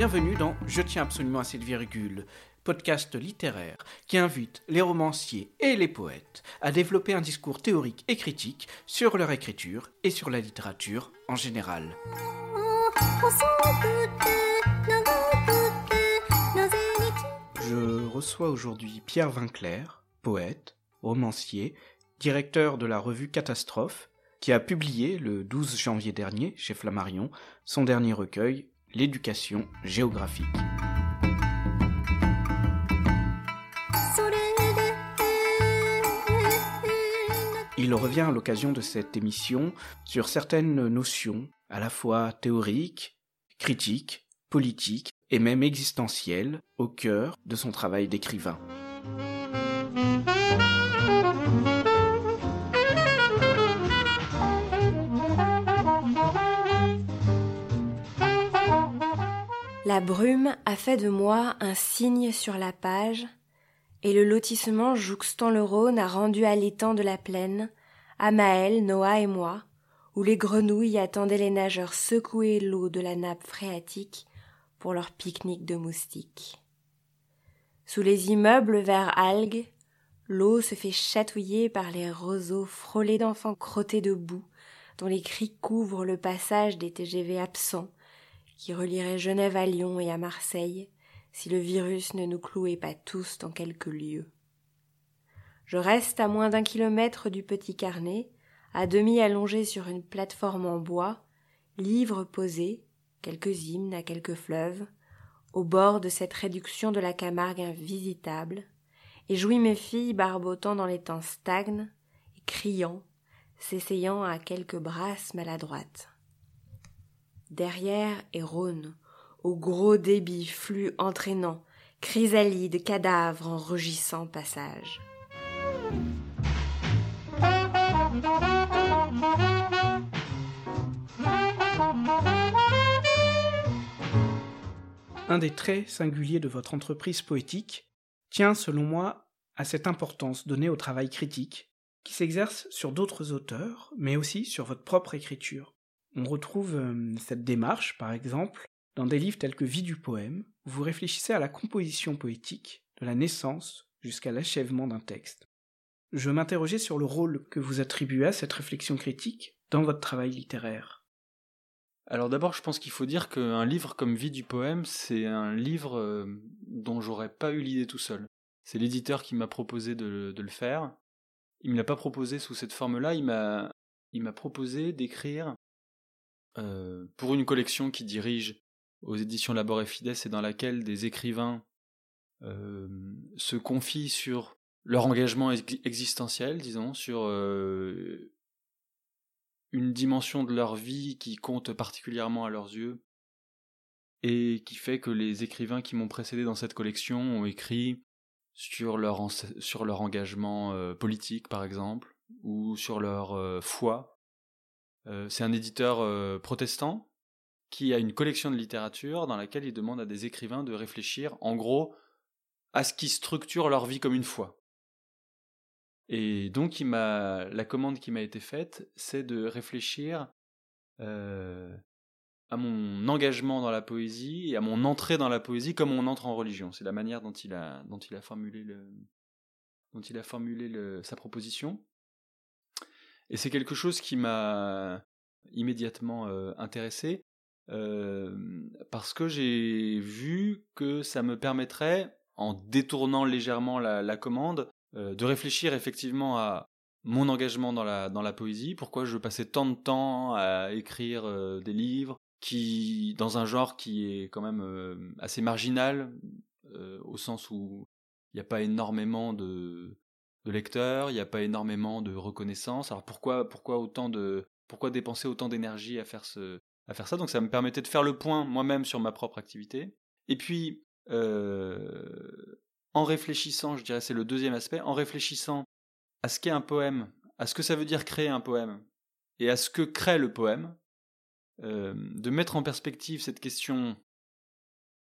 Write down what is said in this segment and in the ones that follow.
Bienvenue dans Je tiens absolument à cette virgule, podcast littéraire qui invite les romanciers et les poètes à développer un discours théorique et critique sur leur écriture et sur la littérature en général. Je reçois aujourd'hui Pierre Vinclair, poète, romancier, directeur de la revue Catastrophe, qui a publié le 12 janvier dernier chez Flammarion son dernier recueil, L'éducation géographique. Il revient à l'occasion de cette émission sur certaines notions à la fois théoriques, critiques, politiques et même existentielles au cœur de son travail d'écrivain. La brume a fait de moi un signe sur la page, et le lotissement jouxtant le Rhône a rendu à l'étang de la plaine, à Noah et moi, où les grenouilles attendaient les nageurs secouer l'eau de la nappe phréatique pour leur pique-nique de moustiques. Sous les immeubles verts algues, l'eau se fait chatouiller par les roseaux frôlés d'enfants crottés de boue, dont les cris couvrent le passage des TGV absents qui relierait Genève à Lyon et à Marseille si le virus ne nous clouait pas tous dans quelques lieux. Je reste à moins d'un kilomètre du petit carnet, à demi allongé sur une plateforme en bois, livres posés, quelques hymnes à quelques fleuves, au bord de cette réduction de la Camargue invisitable, et jouis mes filles barbotant dans les temps stagnes et criant, s'essayant à quelques brasses maladroites. Derrière est Rhône, au gros débit flux entraînant, chrysalide, cadavre en rugissant passage. Un des traits singuliers de votre entreprise poétique tient, selon moi, à cette importance donnée au travail critique, qui s'exerce sur d'autres auteurs, mais aussi sur votre propre écriture. On retrouve euh, cette démarche, par exemple, dans des livres tels que Vie du poème, où vous réfléchissez à la composition poétique, de la naissance jusqu'à l'achèvement d'un texte. Je m'interrogeais sur le rôle que vous attribuez à cette réflexion critique dans votre travail littéraire. Alors d'abord, je pense qu'il faut dire qu'un livre comme Vie du poème, c'est un livre euh, dont j'aurais pas eu l'idée tout seul. C'est l'éditeur qui m'a proposé de, le faire. Il me l'a pas proposé sous cette forme-là, il m'a il m'a proposé d'écrire euh, pour une collection qui dirige aux éditions Labor et Fides et dans laquelle des écrivains euh, se confient sur leur engagement existentiel, disons, sur euh, une dimension de leur vie qui compte particulièrement à leurs yeux, et qui fait que les écrivains qui m'ont précédé dans cette collection ont écrit sur leur, sur leur engagement politique, par exemple, ou sur leur foi, c'est un éditeur euh, protestant qui a une collection de littérature dans laquelle il demande à des écrivains de réfléchir, en gros, à ce qui structure leur vie comme une foi. Et donc, la commande qui m'a été faite, c'est de réfléchir euh, à mon engagement dans la poésie et à mon entrée dans la poésie comme on entre en religion. C'est la manière dont il a formulé sa proposition. Et c'est quelque chose qui m'a immédiatement intéressé parce que j'ai vu que ça me permettrait, en détournant légèrement la, commande, de réfléchir effectivement à mon engagement dans la, dans la poésie, pourquoi je passais tant de temps à écrire des livres, qui, dans un genre qui est quand même assez marginal, au sens où il n'y a pas énormément de, de lecteurs, il n'y a pas énormément de reconnaissance. Alors pourquoi, pourquoi autant de, pourquoi dépenser autant d'énergie à faire à faire ça? Donc ça me permettait de faire le point moi-même sur ma propre activité. Et puis, euh, en réfléchissant, je dirais c'est le deuxième aspect, en réfléchissant à ce qu'est un poème, à ce que ça veut dire créer un poème, et à ce que crée le poème, euh, de mettre en perspective cette question,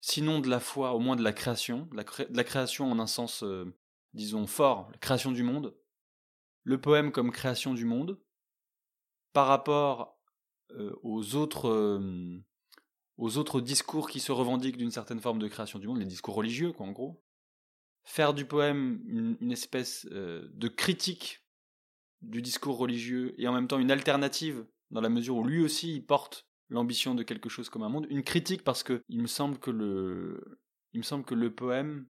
sinon de la foi, au moins de la création, de la, création en un sens euh, disons, fort, la création du monde, le poème comme création du monde, par rapport euh, aux autres, euh, aux autres discours qui se revendiquent d'une certaine forme de création du monde, les discours religieux, quoi, en gros. Faire du poème une, espèce euh, de critique du discours religieux et en même temps une alternative dans la mesure où lui aussi il porte l'ambition de quelque chose comme un monde. Une critique parce que il me semble que le, il me semble que le poème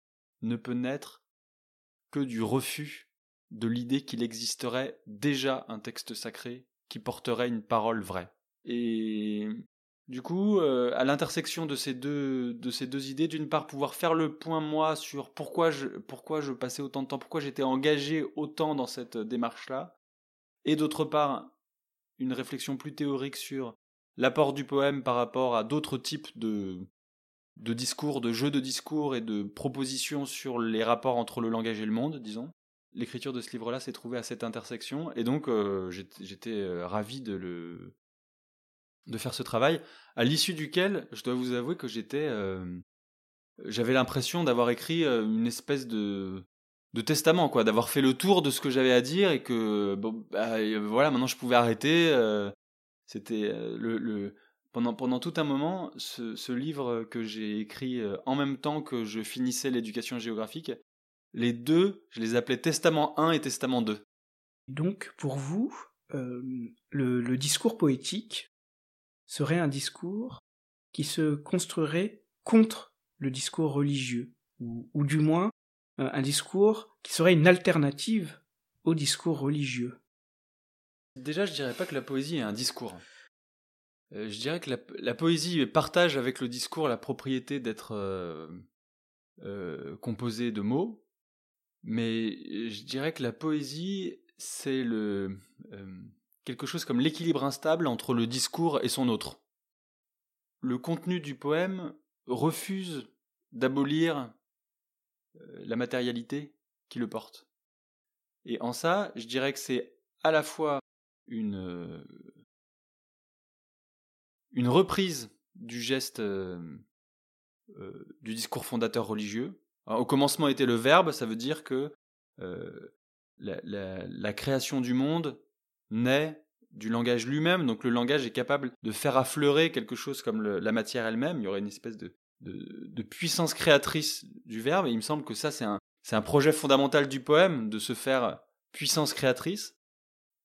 ne peut naître que du refus de l'idée qu'il existerait déjà un texte sacré qui porterait une parole vraie. Et du coup, euh, à l'intersection de ces deux idées, d'une part pouvoir faire le point moi sur pourquoi je pourquoi je passais autant de temps, pourquoi j'étais engagé autant dans cette démarche-là, et d'autre part une réflexion plus théorique sur l'apport du poème par rapport à d'autres types de de discours, de jeux de discours et de propositions sur les rapports entre le langage et le monde, disons. L'écriture de ce livre-là s'est trouvée à cette intersection, et donc euh, j'étais euh, ravi de le de faire ce travail, à l'issue duquel, je dois vous avouer que j'étais, euh, j'avais l'impression d'avoir écrit une espèce de de testament, quoi, d'avoir fait le tour de ce que j'avais à dire et que bah, voilà, maintenant je pouvais arrêter. C'était le pendant, pendant tout un moment, ce, ce livre que j'ai écrit en même temps que je finissais l'éducation géographique, les deux, je les appelais Testament 1 et Testament 2. Donc, pour vous, euh, le, le, discours poétique serait un discours qui se construirait contre le discours religieux, ou, ou du moins euh, un discours qui serait une alternative au discours religieux. Déjà, je dirais pas que la poésie est un discours. Euh, je dirais que la, poésie partage avec le discours la propriété d'être euh, euh, composée de mots, mais je dirais que la poésie, c'est quelque chose comme l'équilibre instable entre le discours et son autre. Le contenu du poème refuse d'abolir la matérialité qui le porte. Et en ça, je dirais que c'est à la fois une une reprise du geste euh, euh, du discours fondateur religieux. au commencement était le verbe, ça veut dire que euh, la, création du monde naît du langage lui-même, donc le langage est capable de faire affleurer quelque chose comme la matière elle-même, il y aurait une espèce de, puissance créatrice du verbe, et il me semble que ça c'est un projet fondamental du poème, de se faire puissance créatrice,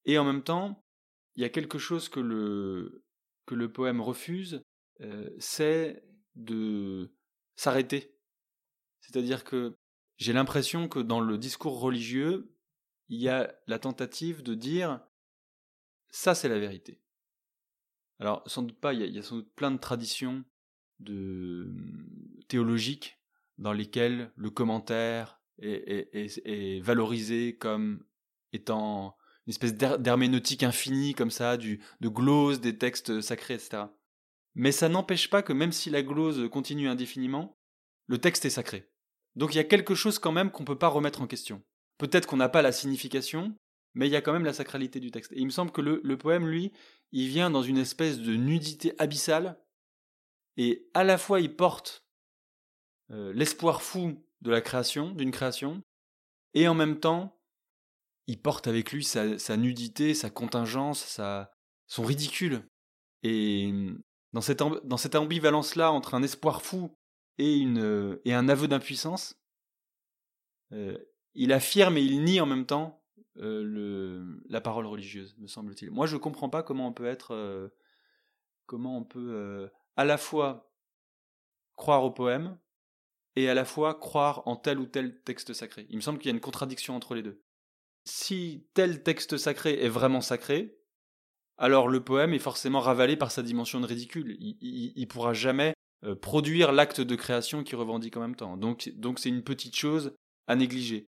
et en même temps, il y a quelque chose que le, que le poème refuse, euh, c'est de s'arrêter. C'est-à-dire que j'ai l'impression que dans le discours religieux, il y a la tentative de dire ça c'est la vérité. Alors sans doute pas, il y, a, sans doute plein de traditions de théologiques dans lesquelles le commentaire est valorisé comme étant une espèce d'herméneutique infinie comme ça, de glose des textes sacrés, etc. Mais ça n'empêche pas que même si la glose continue indéfiniment, le texte est sacré. Donc il y a quelque chose quand même qu'on ne peut pas remettre en question. Peut-être qu'on n'a pas la signification, mais il y a quand même la sacralité du texte. Et il me semble que le, poème, lui, il vient dans une espèce de nudité abyssale, et à la fois il porte euh, l'espoir fou de la création, d'une création, et en même temps il porte avec lui sa, nudité, sa contingence, son ridicule. Et dans cette, ambivalence-là entre un espoir fou et, un aveu d'impuissance, euh, il affirme et il nie en même temps euh, la parole religieuse, me semble-t-il. Moi, je ne comprends pas comment on peut être, euh, comment on peut à la fois croire au poème et à la fois croire en tel ou tel texte sacré. Il me semble qu'il y a une contradiction entre les deux si tel texte sacré est vraiment sacré, alors le poème est forcément ravalé par sa dimension de ridicule. Il, ne pourra jamais euh, produire l'acte de création qu'il revendique en même temps. Donc, donc c'est une petite chose à négliger.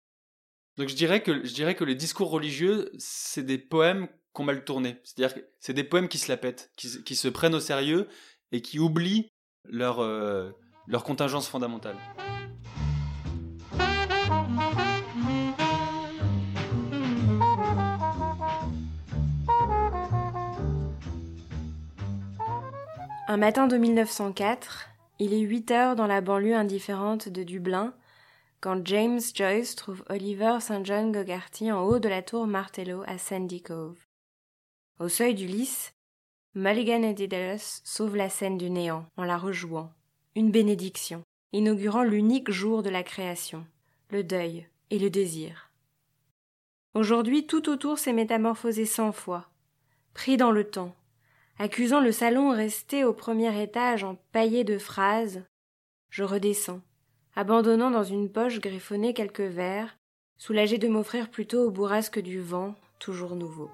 Donc je dirais que je dirais que les discours religieux, c'est des poèmes qu'on mal tournés. C'est-à-dire que c'est des poèmes qui se la pètent, qui, se prennent au sérieux et qui oublient leur euh, leur contingence fondamentale. Un matin de 1904, il est 8 heures dans la banlieue indifférente de Dublin, quand James Joyce trouve Oliver St. John Gogarty en haut de la tour Martello à Sandy Cove. Au seuil du lys, Mulligan et Daedalus sauvent la scène du néant en la rejouant. Une bénédiction, inaugurant l'unique jour de la création, le deuil et le désir. Aujourd'hui, tout autour s'est métamorphosé cent fois, pris dans le temps, accusant le salon resté au premier étage en paillé de phrases. Je redescends, abandonnant dans une poche griffonnée quelques vers, soulagé de m'offrir plutôt au bourrasque du vent, toujours nouveau.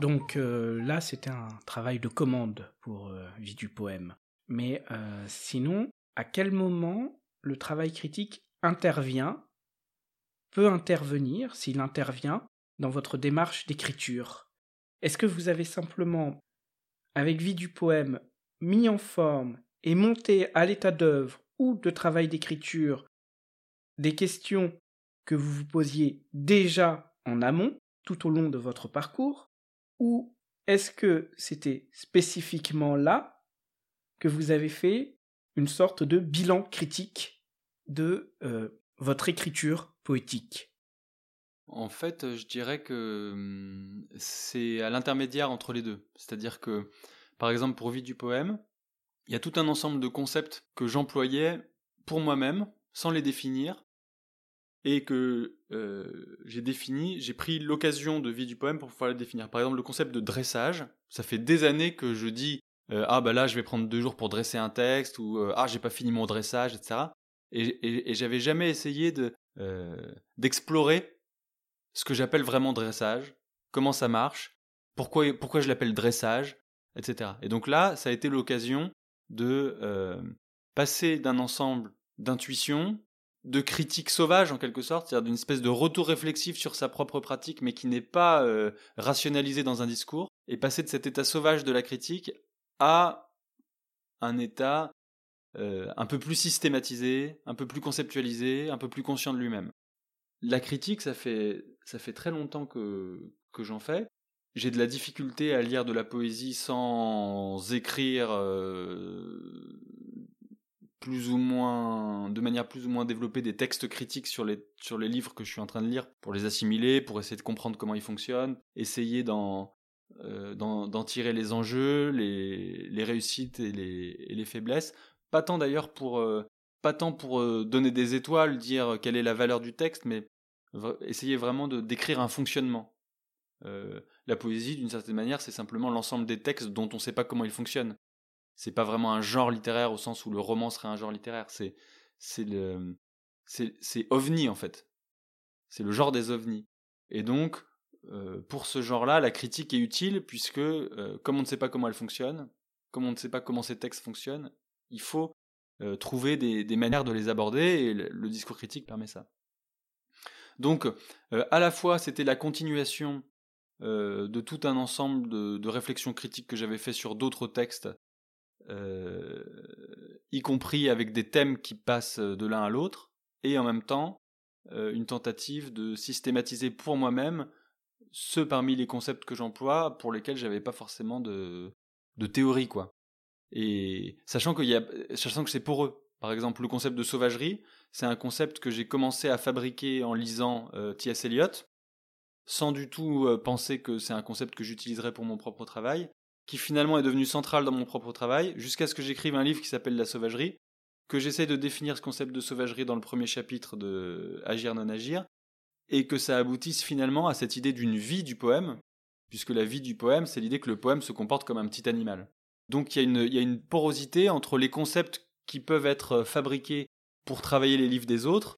Donc euh, là, c'était un travail de commande pour euh, Vie du poème. Mais euh, sinon, à quel moment le travail critique intervient, intervenir, s'il intervient, dans votre démarche d'écriture. Est-ce que vous avez simplement, avec Vie du poème, mis en forme et monté à l'état d'œuvre ou de travail d'écriture des questions que vous vous posiez déjà en amont tout au long de votre parcours ou est-ce que c'était spécifiquement là que vous avez fait une sorte de bilan critique de euh, votre écriture? Poétique En fait, je dirais que hum, c'est à l'intermédiaire entre les deux. C'est-à-dire que, par exemple, pour Vie du poème, il y a tout un ensemble de concepts que j'employais pour moi-même, sans les définir, et que euh, j'ai défini, j'ai pris l'occasion de vie du poème pour pouvoir le définir. Par exemple, le concept de dressage, ça fait des années que je dis euh, ah bah là je vais prendre deux jours pour dresser un texte ou euh, ah j'ai pas fini mon dressage, etc. Et, et, j'avais jamais essayé de d'explorer ce que j'appelle vraiment dressage, comment ça marche, pourquoi pourquoi je l'appelle dressage, etc. Et donc là, ça a été l'occasion de passer d'un ensemble d'intuitions de critique sauvage en quelque sorte, c'est-à-dire d'une espèce de retour réflexif sur sa propre pratique mais qui n'est pas euh, rationalisé dans un discours, et passer de cet état sauvage de la critique à un état euh, un peu plus systématisé, un peu plus conceptualisé, un peu plus conscient de lui-même. La critique, ça fait, ça fait très longtemps que, que j'en fais. J'ai de la difficulté à lire de la poésie sans écrire euh, plus ou moins, de manière plus ou moins développée, des textes critiques sur les, sur les livres que je suis en train de lire pour les assimiler, pour essayer de comprendre comment ils fonctionnent, essayer d'en, euh, d'en, tirer les enjeux, les, les réussites et les, et les faiblesses. Pas tant d'ailleurs pour, euh, euh, donner des étoiles, dire quelle est la valeur du texte, mais essayer vraiment de décrire un fonctionnement. la poésie, d'une certaine manière, c'est simplement l'ensemble des textes dont on ne sait pas comment ils fonctionnent c'est pas vraiment un genre littéraire au sens où le roman serait un genre littéraire. C'est c'est c'est ovni en fait. C'est le genre des ovnis. Et donc euh, pour ce genre-là, la critique est utile puisque euh, comme on ne sait pas comment elle fonctionne, comme on ne sait pas comment ces textes fonctionnent, il faut euh, trouver des, manières de les aborder et le, discours critique permet ça. Donc à la fois c'était la continuation de tout un ensemble de, réflexions critiques que j'avais fait sur d'autres textes euh, y compris avec des thèmes qui passent de l'un à l'autre, et en même temps euh, une tentative de systématiser pour moi-même ceux parmi les concepts que j'emploie pour lesquels j'avais pas forcément de théorie quoi. Et sachant que c'est pour eux. Par exemple, le concept de sauvagerie, c'est un concept que j'ai commencé à fabriquer en lisant euh, T.S. Eliot, sans du tout penser que c'est un concept que j'utiliserais pour mon propre travail qui finalement est devenu central dans mon propre travail, jusqu'à ce que j'écrive un livre qui s'appelle La sauvagerie, que j'essaie de définir ce concept de sauvagerie dans le premier chapitre de Agir non agir, et que ça aboutisse finalement à cette idée d'une vie du poème, puisque la vie du poème, c'est l'idée que le poème se comporte comme un petit animal. Donc il y, a une, porosité entre les concepts qui peuvent être fabriqués pour travailler les livres des autres,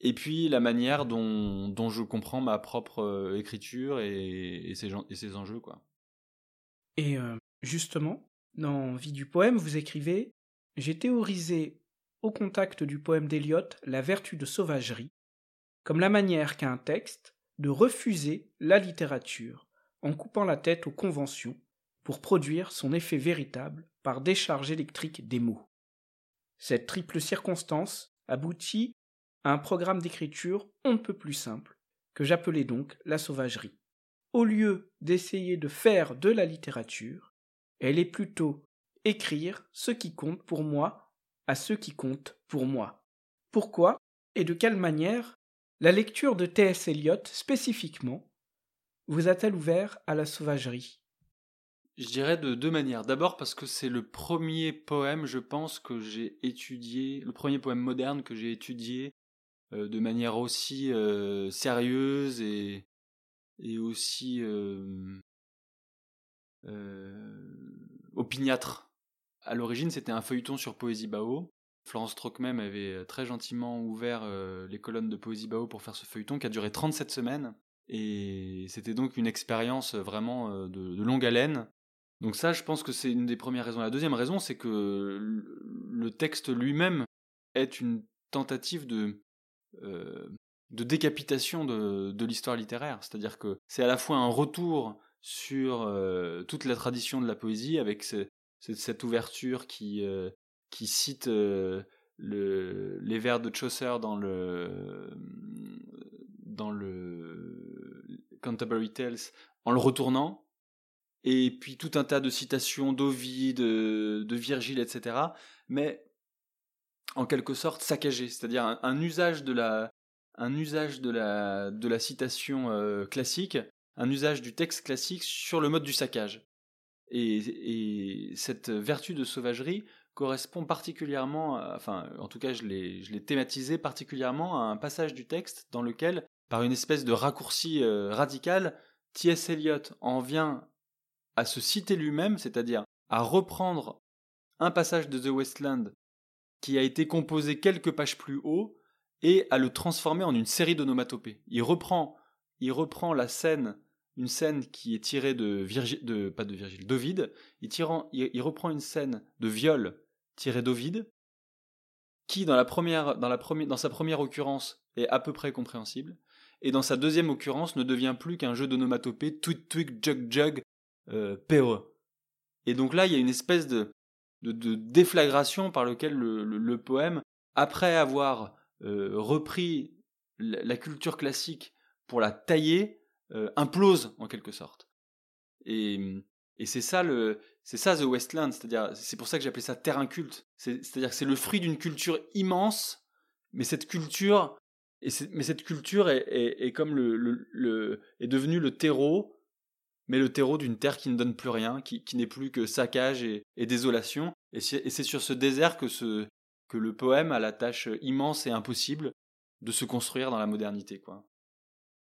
et puis la manière dont, je comprends ma propre euh, écriture et, et ses enjeux. quoi. Et euh, justement, dans Vie du poème, vous écrivez J'ai théorisé au contact du poème d'Eliot la vertu de sauvagerie, comme la manière qu'a un texte de refuser la littérature en coupant la tête aux conventions pour produire son effet véritable par décharge électrique des mots. Cette triple circonstance aboutit à un programme d'écriture on ne peut plus simple, que j'appelais donc la sauvagerie au lieu d'essayer de faire de la littérature, elle est plutôt écrire ce qui compte pour moi à ce qui compte pour moi. Pourquoi et de quelle manière La lecture de T.S. Eliot, spécifiquement, vous a-t-elle ouvert à la sauvagerie? Je dirais de deux manières. D'abord parce que c'est le premier poème, je pense, que j'ai étudié, le premier poème moderne que j'ai étudié euh, de manière aussi euh, sérieuse et, et aussi euh, opiniâtre. À l'origine, c'était un feuilleton sur Poésie Bao Florence Troc même avait très gentiment ouvert les colonnes de Poésie Bao pour faire ce feuilleton qui a duré 37 semaines. Et c'était donc une expérience vraiment de, longue haleine. Donc ça, je pense que c'est une des premières raisons. La deuxième raison, c'est que le texte lui-même est une tentative de, de décapitation de, l'histoire littéraire. C'est-à-dire que c'est à la fois un retour sur toute la tradition de la poésie avec cette ouverture qui, qui cite euh, le, les vers de Chaucer dans le dans le Canterbury Tales en le retournant et puis tout un tas de citations d'Ovide, de, Virgile, etc. Mais en quelque sorte saccagé, c'est-à-dire un, usage de la un usage de la de la citation euh, classique, un usage du texte classique sur le mode du saccage. Et, et cette vertu de sauvagerie correspond particulièrement, enfin en tout cas je l'ai thématisé particulièrement à un passage du texte dans lequel, par une espèce de raccourci euh, radical, T.S. Eliot en vient à se citer lui-même, c'est-à-dire à reprendre un passage de The Westland qui a été composé quelques pages plus haut et à le transformer en une série d'onomatopées. Il reprend, il reprend la scène, une scène qui est tirée de Virgile, de pas de Virgile, d'Ovide. Il, reprend une scène de viol tiré d'Ovide, qui dans sa première occurrence est à peu près compréhensible, et dans sa deuxième occurrence ne devient plus qu'un jeu d'onomatopée tweet tweet jug jug euh. Et donc là, il y a une espèce de, de, déflagration par lequel le, poème, après avoir euh, repris la, culture classique pour la tailler, euh, implose en quelque sorte. Et, et c'est ça le, c'est ça The Westland, c'est-à-dire, c'est pour ça que j'appelais ça terrain culte. C'est-à-dire que c'est le fruit d'une culture immense, mais cette culture, et mais cette culture est, est, comme le, le, est devenue le terreau, mais le terreau d'une terre qui ne donne plus rien, qui, n'est plus que saccage et, désolation. Et c'est sur ce désert que, le poème a la tâche immense et impossible de se construire dans la modernité.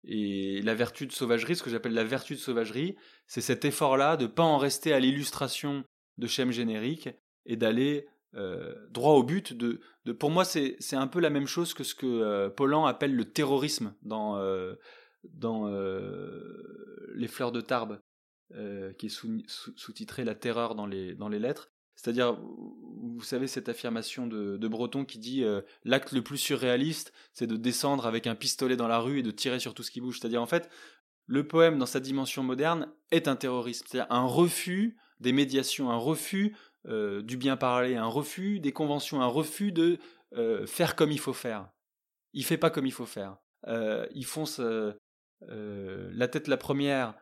Et la vertu de sauvagerie, ce que j'appelle la vertu de sauvagerie, c'est cet effort-là de ne pas en rester à l'illustration de schèmes génériques et d'aller euh, droit au but. Pour moi, c'est un peu la même chose que ce que euh, appelle le terrorisme dans, euh, dans Les Fleurs de Tarbes, qui est sous-titré La terreur dans les, dans les lettres. C'est-à-dire, vous savez, cette affirmation de, Breton qui dit euh, l'acte le plus surréaliste, c'est de descendre avec un pistolet dans la rue et de tirer sur tout ce qui bouge. C'est-à-dire, en fait, le poème, dans sa dimension moderne, est un terrorisme. C'est-à-dire un refus des médiations, un refus euh, du bien parler, un refus des conventions, un refus de euh, faire comme il faut faire. Il fait pas comme il faut faire. il fonce la tête la première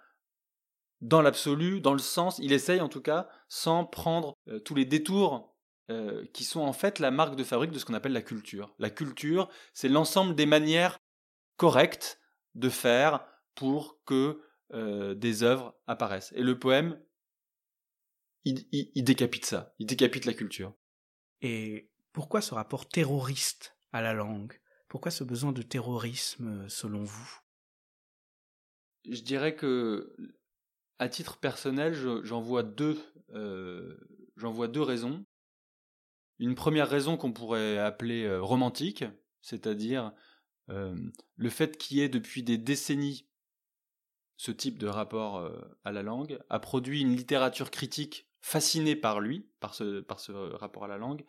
dans l'absolu, dans le sens, il essaye en tout cas, sans prendre euh, tous les détours euh, qui sont en fait la marque de fabrique de ce qu'on appelle la culture. La culture, c'est l'ensemble des manières correctes de faire pour que euh, des œuvres apparaissent. Et le poème, il décapite ça, il décapite la culture. Et pourquoi ce rapport terroriste à la langue? Pourquoi ce besoin de terrorisme selon vous? Je dirais que à titre personnel, j'en vois deux, euh, j'en vois deux raisons. Une première raison qu'on pourrait appeler euh, romantique, c'est-à-dire euh, le fait qu'il y ait depuis des décennies ce type de rapport à la langue a produit une littérature critique fascinée par lui, par ce, rapport à la langue,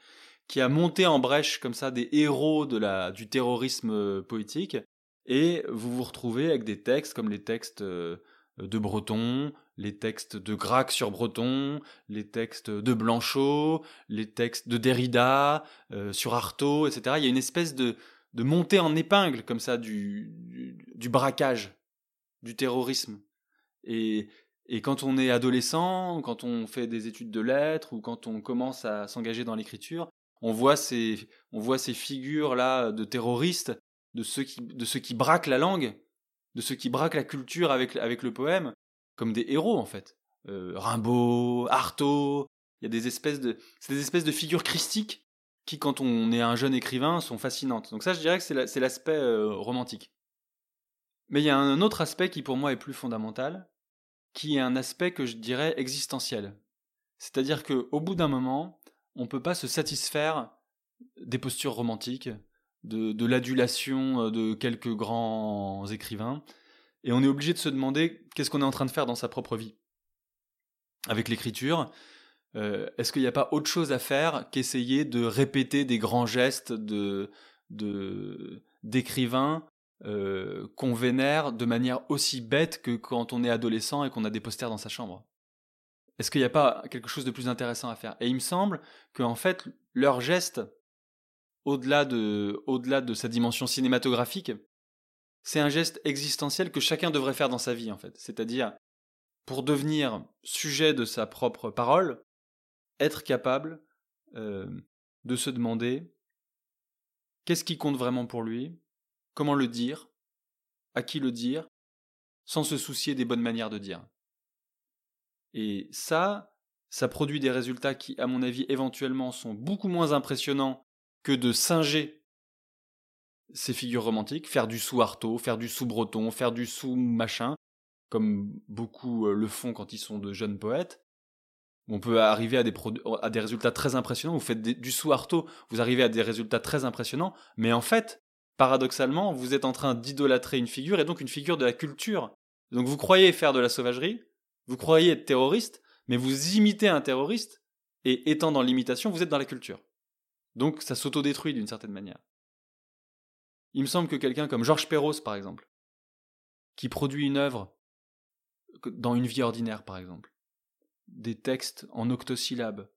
qui a monté en brèche comme ça des héros du terrorisme poétique, et vous vous retrouvez avec des textes comme les textes euh, de Breton, les textes de Grac sur Breton, les textes de Blanchot, les textes de Derrida euh, sur Artaud, etc. Il y a une espèce de, de montée en épingle comme ça du, du, braquage, du terrorisme. Et, et quand on est adolescent, quand on fait des études de lettres ou quand on commence à s'engager dans l'écriture, on voit ces, on voit ces figures là de terroristes de ceux qui, de braquent la langue, de ceux qui braquent la culture avec, avec le poème, comme des héros en fait. Euh, Rimbaud, Artaud, il y a des espèces de, c'est des espèces de figures christiques qui, quand on est un jeune écrivain, sont fascinantes. Donc ça, je dirais que c'est l'aspect euh, romantique. Mais il y a un autre aspect qui pour moi est plus fondamental, qui est un aspect que je dirais existentiel. C'est-à-dire qu'au bout d'un moment, on ne peut pas se satisfaire des postures romantiques, de, l'adulation euh, de quelques grands écrivains, et on est obligé de se demander qu'est-ce qu'on est en train de faire dans sa propre vie. Avec l'écriture, euh, est-ce qu'il n'y a pas autre chose à faire qu'essayer de répéter des grands gestes de d'écrivains euh, qu'on vénère de manière aussi bête que quand on est adolescent et qu'on a des posters dans sa chambre? Est-ce qu'il n'y a pas quelque chose de plus intéressant à faire? Et il me semble qu'en fait, leurs gestes au-delà de, sa dimension cinématographique, c'est un geste existentiel que chacun devrait faire dans sa vie, en fait. C'est-à-dire, pour devenir sujet de sa propre parole, être capable euh, de se demander qu'est-ce qui compte vraiment pour lui, comment le dire, à qui le dire, sans se soucier des bonnes manières de dire. Et ça, ça produit des résultats qui, à mon avis, éventuellement sont beaucoup moins impressionnants que de singer ces figures romantiques, faire du sous-artaud, faire du sous-breton, faire du sous-machin, comme beaucoup euh, le font quand ils sont de jeunes poètes. On peut arriver à des, des résultats très impressionnants. Vous faites du sous-artaud, vous arrivez à des résultats très impressionnants. Mais en fait, paradoxalement, vous êtes en train d'idolâtrer une figure et donc une figure de la culture. Donc vous croyez faire de la sauvagerie, vous croyez être terroriste, mais vous imitez un terroriste et étant dans l'imitation, vous êtes dans la culture. Donc ça s'autodétruit d'une certaine manière. Il me semble que quelqu'un comme Georges Perros, par exemple, qui produit une œuvre dans une vie ordinaire, par exemple, des textes en octosyllabes,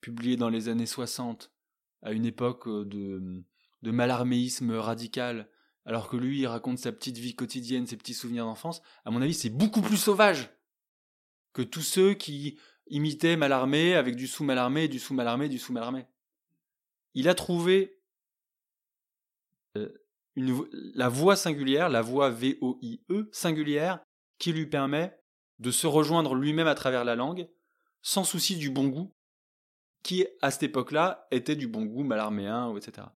publiés dans les années 60, à une époque euh, de, de malarméisme radical, alors que lui, il raconte sa petite vie quotidienne, ses petits souvenirs d'enfance, à mon avis, c'est beaucoup plus sauvage que tous ceux qui imitaient Malarmé avec du sous-Malarmé, du sous-Malarmé, du sous-Malarmé il a trouvé euh, la voix singulière, la voix V-O-I-E singulière, qui lui permet de se rejoindre lui-même à travers la langue, sans souci du bon goût, qui à cette époque-là était du bon goût malarméen, etc.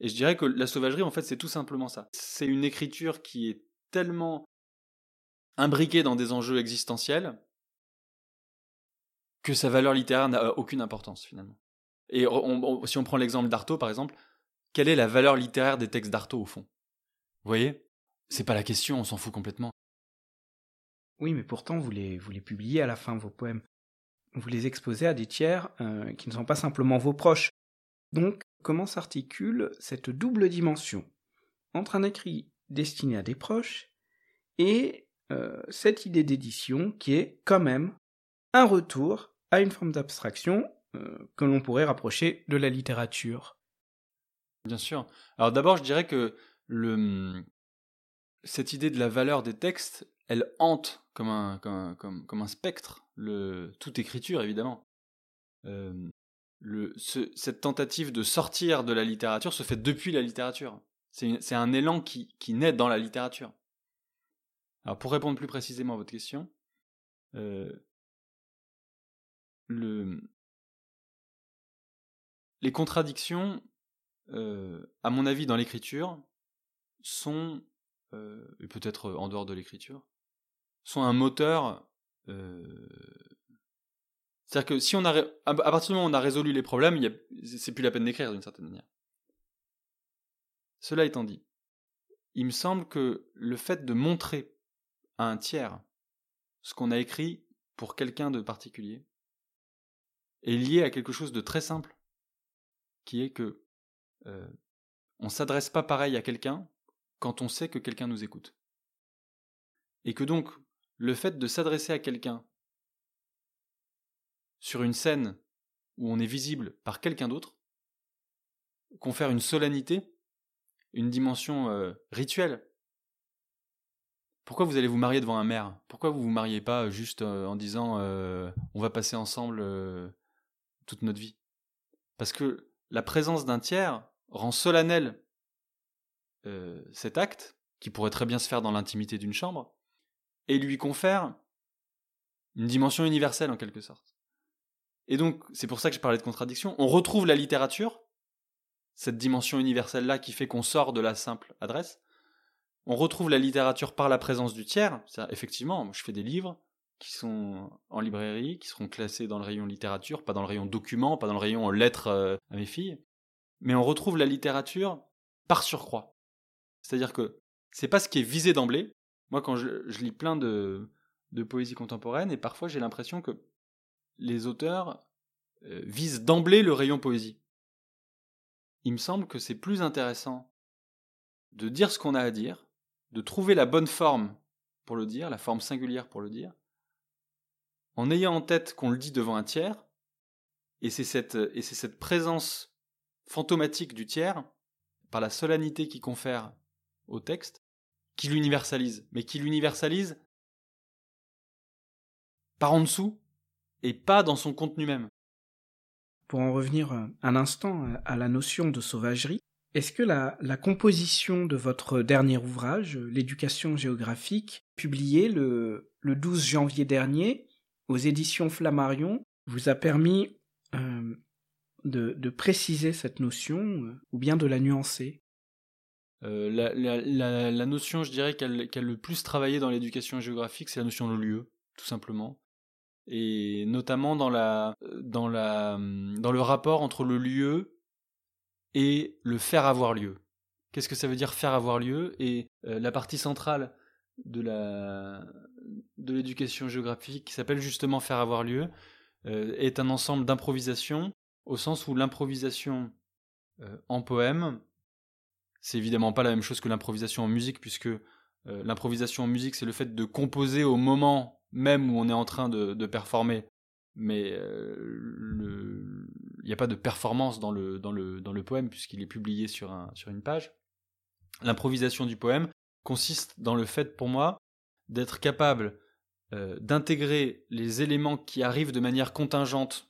Et je dirais que la sauvagerie, en fait, c'est tout simplement ça. C'est une écriture qui est tellement imbriquée dans des enjeux existentiels que sa valeur littéraire n'a aucune importance finalement. Et si on prend l'exemple d'Artaud, par exemple, quelle est la valeur littéraire des textes d'Artaud au fond? Vous voyez? C'est pas la question, on s'en fout complètement. Oui, mais pourtant, vous les, publiez à la fin, vos poèmes. Vous les exposez à des tiers euh, qui ne sont pas simplement vos proches. Donc, comment s'articule cette double dimension entre un écrit destiné à des proches et euh, cette idée d'édition qui est quand même un retour à une forme d'abstraction que l'on pourrait rapprocher de la littérature. Bien sûr. Alors d'abord, je dirais que cette idée de la valeur des textes, elle hante comme un, spectre toute écriture, évidemment. Euh, cette tentative de sortir de la littérature se fait depuis la littérature. C'est un élan qui, qui, naît dans la littérature. Alors pour répondre plus précisément à votre question, euh, le, les contradictions, euh, à mon avis, dans l'écriture, sont, euh, et peut-être en dehors de l'écriture, sont un moteur. Euh, c'est-à-dire que si on a, à partir du moment où on a résolu les problèmes, c'est plus la peine d'écrire d'une certaine manière. Cela étant dit, il me semble que le fait de montrer à un tiers ce qu'on a écrit pour quelqu'un de particulier est lié à quelque chose de très simple qui est que euh, on s'adresse pas pareil à quelqu'un quand on sait que quelqu'un nous écoute. Et que donc, le fait de s'adresser à quelqu'un sur une scène où on est visible par quelqu'un d'autre, confère une solennité, une dimension euh, rituelle. Pourquoi vous allez vous marier devant un maire? Pourquoi vous vous mariez pas juste euh, en disant on va passer ensemble toute notre vie? Parce que la présence d'un tiers rend solennel euh, cet acte, qui pourrait très bien se faire dans l'intimité d'une chambre, et lui confère une dimension universelle en quelque sorte. Et donc, c'est pour ça que je parlais de contradiction. On retrouve la littérature, cette dimension universelle-là qui fait qu'on sort de la simple adresse. On retrouve la littérature par la présence du tiers. Effectivement, je fais des livres qui sont en librairie, qui seront classés dans le rayon littérature, pas dans le rayon documents, pas dans le rayon lettres euh, à mes filles. Mais on retrouve la littérature par surcroît. C'est-à-dire que c'est pas ce qui est visé d'emblée. Moi, quand je, lis plein de, poésie contemporaine, et parfois j'ai l'impression que les auteurs euh, visent d'emblée le rayon poésie. Il me semble que c'est plus intéressant de dire ce qu'on a à dire, de trouver la bonne forme pour le dire, la forme singulière pour le dire, en ayant en tête qu'on le dit devant un tiers, et c'est cette, présence fantomatique du tiers, par la solennité qui confère au texte, qui l'universalise, mais qui l'universalise par en dessous et pas dans son contenu même. Pour en revenir un instant à la notion de sauvagerie, est-ce que la, composition de votre dernier ouvrage, L'éducation géographique, publié le, 12 janvier dernier aux éditions Flammarion, vous a permis euh, de, préciser cette notion euh, ou bien de la nuancer? Euh, la, notion, je dirais, qu'elle a le plus travaillé dans l'éducation géographique, c'est la notion de lieu, tout simplement. Et notamment dans, la, dans, la, dans le rapport entre le lieu et le faire avoir lieu. Qu'est-ce que ça veut dire faire avoir lieu? Et la partie centrale de la de l'éducation géographique qui s'appelle justement faire avoir lieu euh, est un ensemble d'improvisation au sens où l'improvisation en poème c'est évidemment pas la même chose que l'improvisation en musique, puisque euh, l'improvisation en musique, c'est le fait de composer au moment même où on est en train de, performer. Mais euh, il n'y a pas de performance dans le, dans le, dans le poème, puisqu'il est publié sur, un, sur une page. L'improvisation du poème consiste dans le fait, pour moi, d'être capable euh, d'intégrer les éléments qui arrivent de manière contingente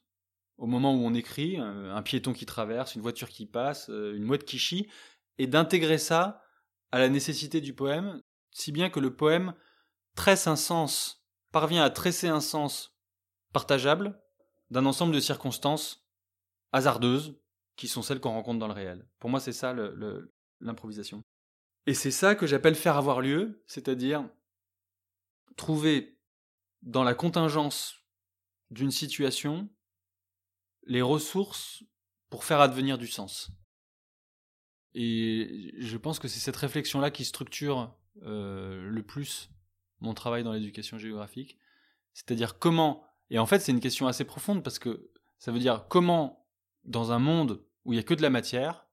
au moment où on écrit, un piéton qui traverse, une voiture qui passe, une mouette qui chie, et d'intégrer ça à la nécessité du poème, si bien que le poème tresse un sens, parvient à tresser un sens partageable d'un ensemble de circonstances hasardeuses qui sont celles qu'on rencontre dans le réel. Pour moi, c'est ça l'improvisation. Et c'est ça que j'appelle faire avoir lieu, c'est-à-dire trouver dans la contingence d'une situation les ressources pour faire advenir du sens. Et je pense que c'est cette réflexion-là qui structure euh, le plus mon travail dans l'éducation géographique. C'est-à-dire comment, et en fait c'est une question assez profonde parce que ça veut dire comment, dans un monde où il n'y a que de la matière,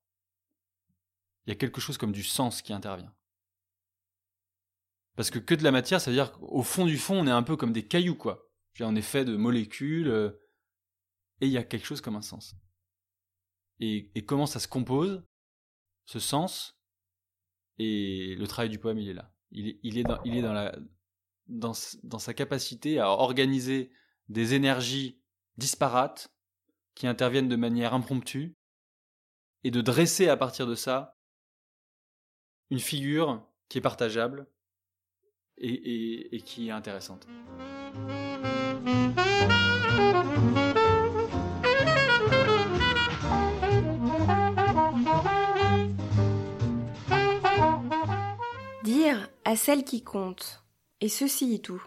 il y a quelque chose comme du sens qui intervient. Parce que que de la matière, ça veut dire qu'au fond du fond, on est un peu comme des cailloux, quoi. On est fait de molécules, euh, et il y a quelque chose comme un sens. et comment ça se compose ce sens, et le travail du poème, il est là. Il est, dans sa capacité à organiser des énergies disparates qui interviennent de manière impromptue et de dresser à partir de ça une figure qui est partageable et, et, et qui est intéressante. à celle qui compte, et ceci est tout,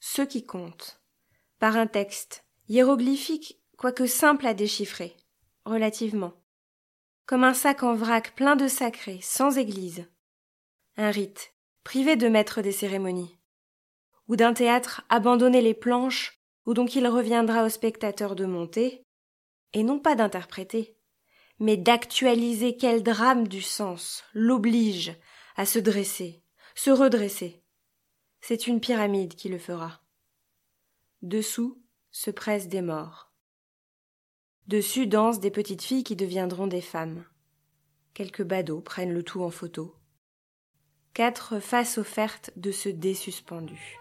ce qui compte, par un texte, hiéroglyphique, quoique simple à déchiffrer, relativement, comme un sac en vrac plein de sacrés, sans église, un rite, privé de maître des cérémonies, ou d'un théâtre abandonné les planches, où donc il reviendra au spectateur de monter, et non pas d'interpréter, mais d'actualiser quel drame du sens l'oblige à se dresser, se redresser. C'est une pyramide qui le fera. Dessous se pressent des morts. Dessus dansent des petites filles qui deviendront des femmes. Quelques badauds prennent le tout en photo. Quatre faces offertes de ce dé suspendu.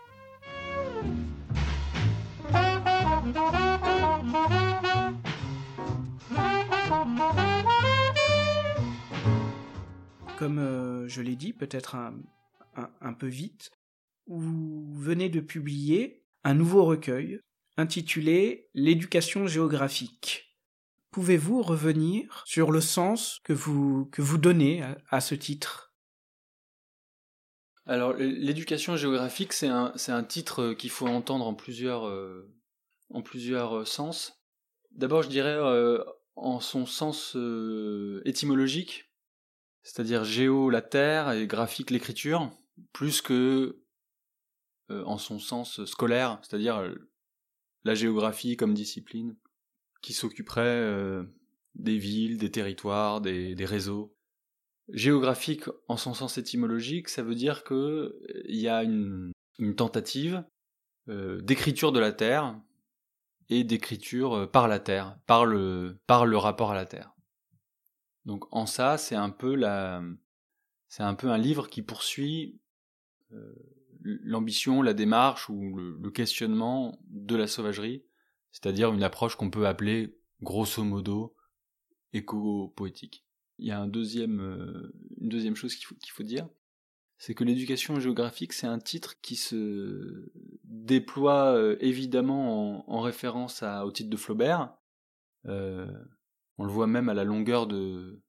Comme euh, je l'ai dit, peut-être un, peu vite, vous venez de publier un nouveau recueil intitulé L'éducation géographique. Pouvez-vous revenir sur le sens que vous donnez à, ce titre? Alors, l'éducation géographique, c'est un, un, titre qu'il faut entendre en plusieurs, euh, en plusieurs sens. D'abord, je dirais euh, en son sens euh, étymologique, c'est-à-dire géo la terre et graphique l'écriture, plus que euh, en son sens scolaire, c'est-à-dire euh, la géographie comme discipline, qui s'occuperait des villes, des territoires, des, réseaux. Géographique en son sens étymologique, ça veut dire qu'il y a une, tentative d'écriture de la terre et d'écriture par la terre, par le, par le rapport à la terre. Donc en ça, c'est un peu la, c'est un peu un livre qui poursuit euh, l'ambition, la démarche ou le, questionnement de la sauvagerie, c'est-à-dire une approche qu'on peut appeler grosso modo éco-poétique. Il y a deuxième, euh, une deuxième chose qu'il faut, dire, c'est que l'éducation géographique, c'est un titre qui se déploie euh, évidemment en, référence au titre de Flaubert. On le voit même à la longueur de,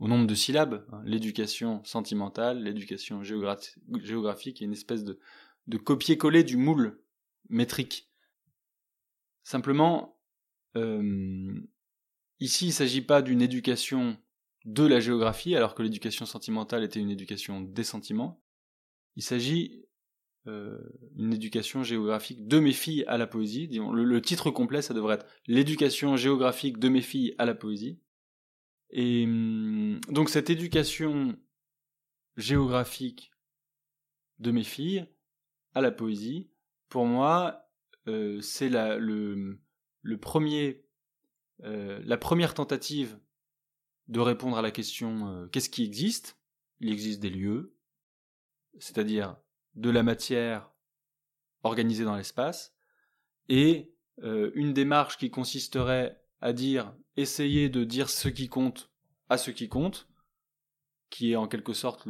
au nombre de syllabes. Hein. L'éducation sentimentale, l'éducation géographique est une espèce de, copier-coller du moule métrique. Simplement, euh, ici, il ne s'agit pas d'une éducation de la géographie, alors que l'éducation sentimentale était une éducation des sentiments. Il s'agit euh, une éducation géographique de mes filles à la poésie. le, titre complet, ça devrait être l'éducation géographique de mes filles à la poésie. Et hum, donc cette éducation géographique de mes filles à la poésie, pour moi, euh, c'est la, le, le premier, euh, la première tentative de répondre à la question qu'est-ce qui existe? Il existe des lieux, c'est-à-dire de la matière organisée dans l'espace, et euh, une démarche qui consisterait à dire essayer de dire ce qui compte à ce qui compte, qui est en quelque sorte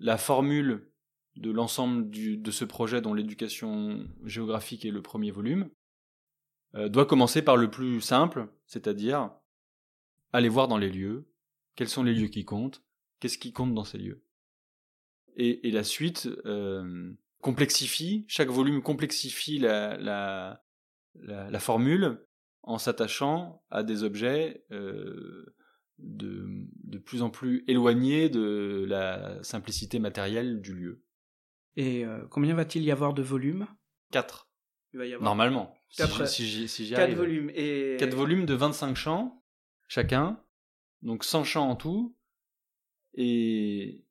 la formule de l'ensemble de ce projet dont l'éducation géographique est le premier volume, euh, doit commencer par le plus simple, c'est-à-dire aller voir dans les lieux, quels sont les lieux qui comptent, qu'est-ce qui compte dans ces lieux? Et, la suite euh, complexifie, chaque volume complexifie la, la, la, formule en s'attachant à des objets euh, de, de plus en plus éloignés de la simplicité matérielle du lieu. Et euh, combien va-t-il y avoir de volumes? Quatre. Normalement. Quatre, si, si, quatre volumes. Et... Quatre volumes de 25 chants, chacun. Donc 100 chants en tout. Et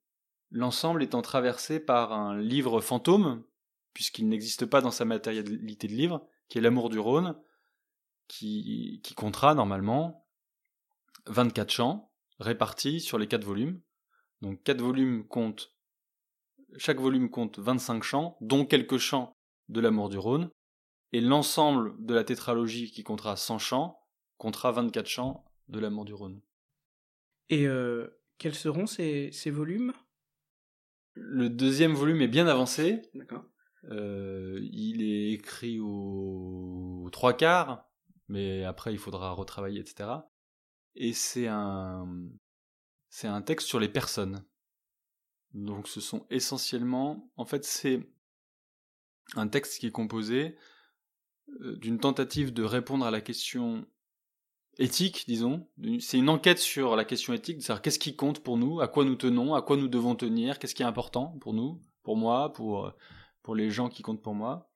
l'ensemble étant traversé par un livre fantôme, puisqu'il n'existe pas dans sa matérialité de livre, qui est L'amour du Rhône, qui, comptera normalement 24 chants répartis sur les 4 volumes. Donc 4 volumes comptent, chaque volume compte 25 chants, dont quelques chants de L'amour du Rhône, et l'ensemble de la tétralogie qui comptera 100 chants comptera 24 chants de L'amour du Rhône. Et euh, quels seront ces, ces volumes? Le deuxième volume est bien avancé. Euh, il est écrit au trois quarts, mais après il faudra retravailler, etc. Et c'est un, c'est un texte sur les personnes. Donc ce sont essentiellement, en fait, c'est un texte qui est composé euh, d'une tentative de répondre à la question éthique, disons. C'est une enquête sur la question éthique, savoir qu'est-ce qui compte pour nous, à quoi nous tenons, à quoi nous devons tenir, qu'est-ce qui est important pour nous, pour moi, pour, pour les gens qui comptent pour moi.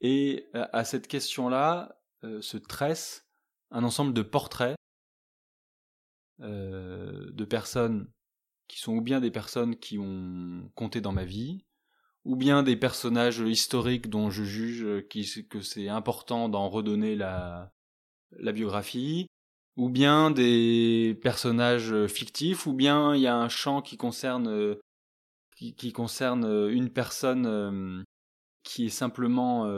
Et à cette question-là euh, se tresse un ensemble de portraits euh, de personnes qui sont ou bien des personnes qui ont compté dans ma vie, ou bien des personnages historiques dont je juge que c'est important d'en redonner la, la biographie, ou bien des personnages fictifs, ou bien il y a un champ qui concerne euh, qui, concerne euh, une personne euh, qui est simplement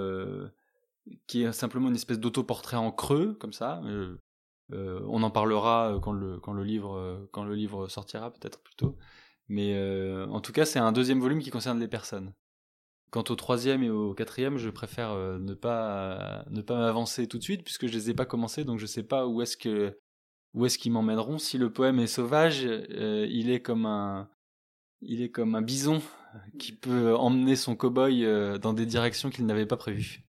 qui est simplement une espèce d'autoportrait en creux comme ça. on en parlera quand le, quand le, livre, quand le livre sortira, peut-être plutôt. Mais en tout cas, c'est un deuxième volume qui concerne les personnes. Quant au troisième et au quatrième, je préfère ne pas ne pas m'avancer tout de suite puisque je les ai pas commencés, donc je sais pas où est-ce que qu'ils m'emmèneront. Si le poème est sauvage, il est comme un il est comme un bison qui peut emmener son cow-boy euh, dans des directions qu'il n'avait pas prévues.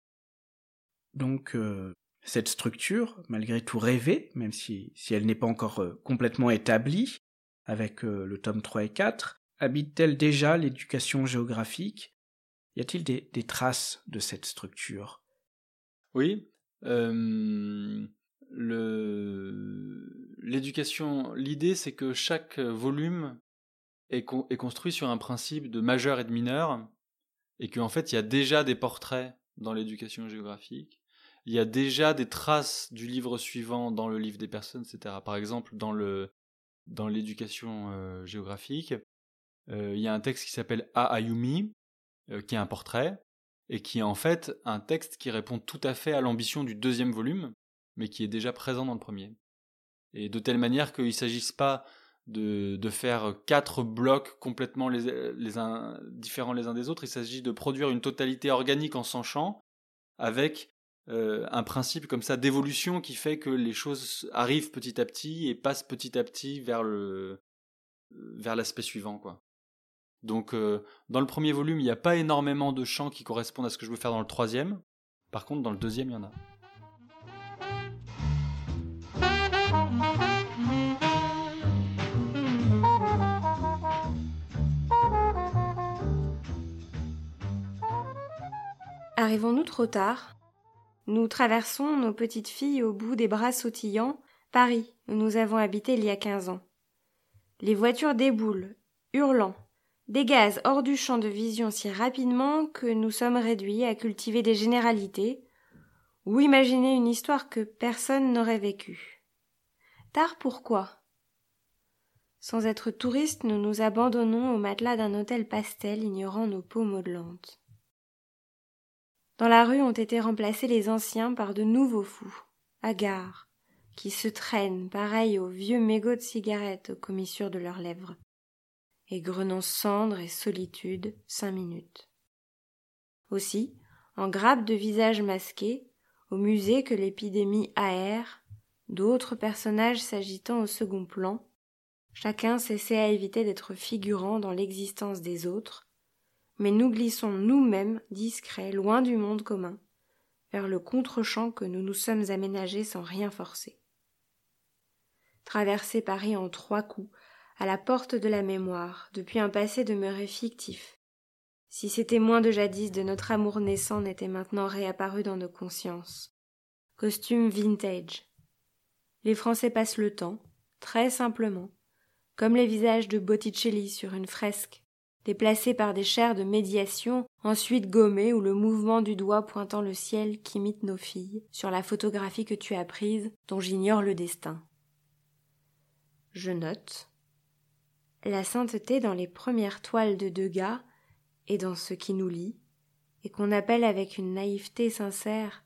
Donc, euh, cette structure, malgré tout rêvée, même si, si elle n'est pas encore euh, complètement établie, avec le tome 3 et 4, habite-t-elle déjà l'éducation géographique Y a-t-il des, traces de cette structure? Oui. L'éducation, l'idée c'est que chaque volume est, construit sur un principe de majeur et de mineur, et qu'en fait il y a déjà des portraits dans l'éducation géographique, il y a déjà des traces du livre suivant dans le livre des personnes, etc. Par exemple, dans le dans l'éducation euh, géographique, euh, il y a un texte qui s'appelle A Ayumi, euh, qui est un portrait, et qui est en fait un texte qui répond tout à fait à l'ambition du deuxième volume, mais qui est déjà présent dans le premier. Et de telle manière qu'il ne s'agisse pas de, faire quatre blocs complètement les, différents les uns des autres. Il s'agit de produire une totalité organique en s'enchant avec euh, un principe comme ça d'évolution qui fait que les choses arrivent petit à petit et passent petit à petit vers le vers l'aspect suivant quoi. Donc euh, dans le premier volume, il n'y a pas énormément de chants qui correspondent à ce que je veux faire dans le troisième. Par contre, dans le deuxième, il y en a. Arrivons-nous trop tard? Nous traversons, nos petites filles, au bout des bras sautillants, Paris, où nous avons habité il y a quinze ans. Les voitures déboulent, hurlant, dégazent hors du champ de vision si rapidement que nous sommes réduits à cultiver des généralités ou imaginer une histoire que personne n'aurait vécue. Tard pourquoi? Sans être touristes, nous nous abandonnons au matelas d'un hôtel pastel ignorant nos peaux modelantes. Dans la rue ont été remplacés les anciens par de nouveaux fous, hagards, qui se traînent pareils aux vieux mégots de cigarettes aux commissures de leurs lèvres, et grenant cendre et solitude cinq minutes. Aussi, en grappes de visages masqués, au musée que l'épidémie aère, d'autres personnages s'agitant au second plan, chacun s'essaie à éviter d'être figurant dans l'existence des autres, mais nous glissons nous-mêmes, discrets, loin du monde commun, vers le contre-champ que nous nous sommes aménagés sans rien forcer. Traverser Paris en trois coups, à la porte de la mémoire, depuis un passé demeuré fictif. Si ces témoins de jadis de notre amour naissant n'étaient maintenant réapparus dans nos consciences. Costume vintage. Les Français passent le temps, très simplement, comme les visages de Botticelli sur une fresque, déplacés par des chairs de médiation, ensuite gommés ou le mouvement du doigt pointant le ciel qu'imitent nos filles sur la photographie que tu as prise, dont j'ignore le destin. Je note la sainteté dans les premières toiles de Degas et dans ce qui nous lie, et qu'on appelle avec une naïveté sincère,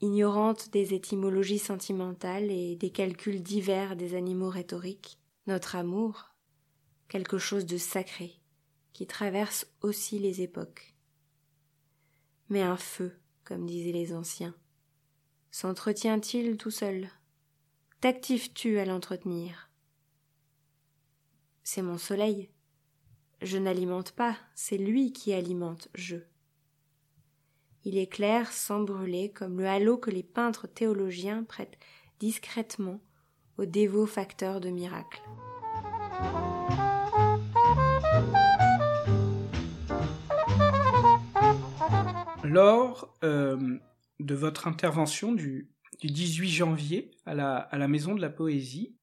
ignorante des étymologies sentimentales et des calculs divers des animaux rhétoriques, notre amour, quelque chose de sacré, qui traverse aussi les époques. Mais un feu, comme disaient les anciens, s'entretient-il tout seul? T'actives-tu à l'entretenir? C'est mon soleil. Je n'alimente pas, c'est lui qui alimente je. Il éclaire sans brûler comme le halo que les peintres théologiens prêtent discrètement aux dévots facteurs de miracles. Lors euh, de votre intervention du, 18 janvier à la, à la Maison de la Poésie,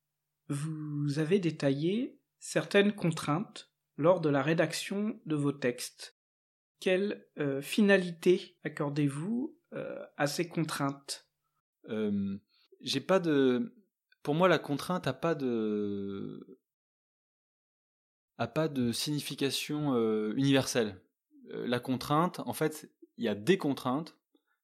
vous avez détaillé certaines contraintes lors de la rédaction de vos textes. Quelle euh, finalité accordez-vous euh, à ces contraintes? J'ai pas de. Pour moi, la contrainte a pas de a pas de signification universelle. la contrainte, en fait, il y a des contraintes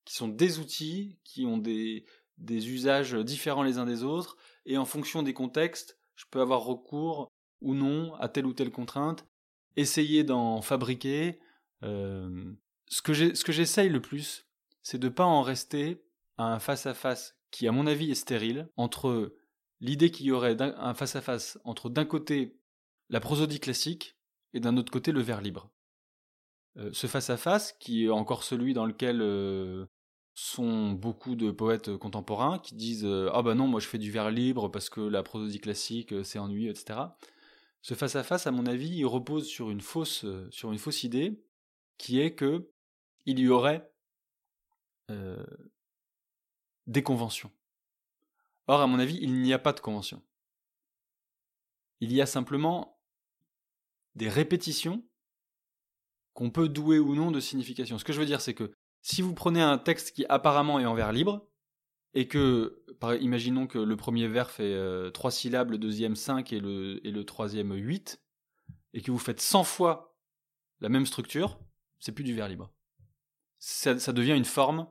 qui sont des outils qui ont des, des usages différents les uns des autres, et en fonction des contextes, je peux avoir recours ou non à telle ou telle contrainte, essayer d'en fabriquer. Euh, ce que j'essaye le plus, c'est de ne pas en rester à un face-à-face qui, à mon avis, est stérile, entre l'idée qu'il y aurait un face-à-face entre d'un côté la prosodie classique et d'un autre côté le vers libre. Euh, ce face-à-face, qui est encore celui dans lequel euh, sont beaucoup de poètes contemporains qui disent Ah bah non, moi je fais du vers libre parce que la prosodie classique c'est ennuyeux, etc. Ce face-à-face, -à, mon avis, il repose sur une fausse, fausse idée qui est que il y aurait des conventions. Or, à mon avis, il n'y a pas de convention. Il y a simplement des répétitions qu'on peut douer ou non de signification. Ce que je veux dire, c'est que si vous prenez un texte qui apparemment est en vers libre, et que, imaginons que le premier vers fait euh, trois syllabes, le deuxième 5 et le, et le troisième 8, et que vous faites 100 fois la même structure, c'est plus du vers libre. Ça, devient une forme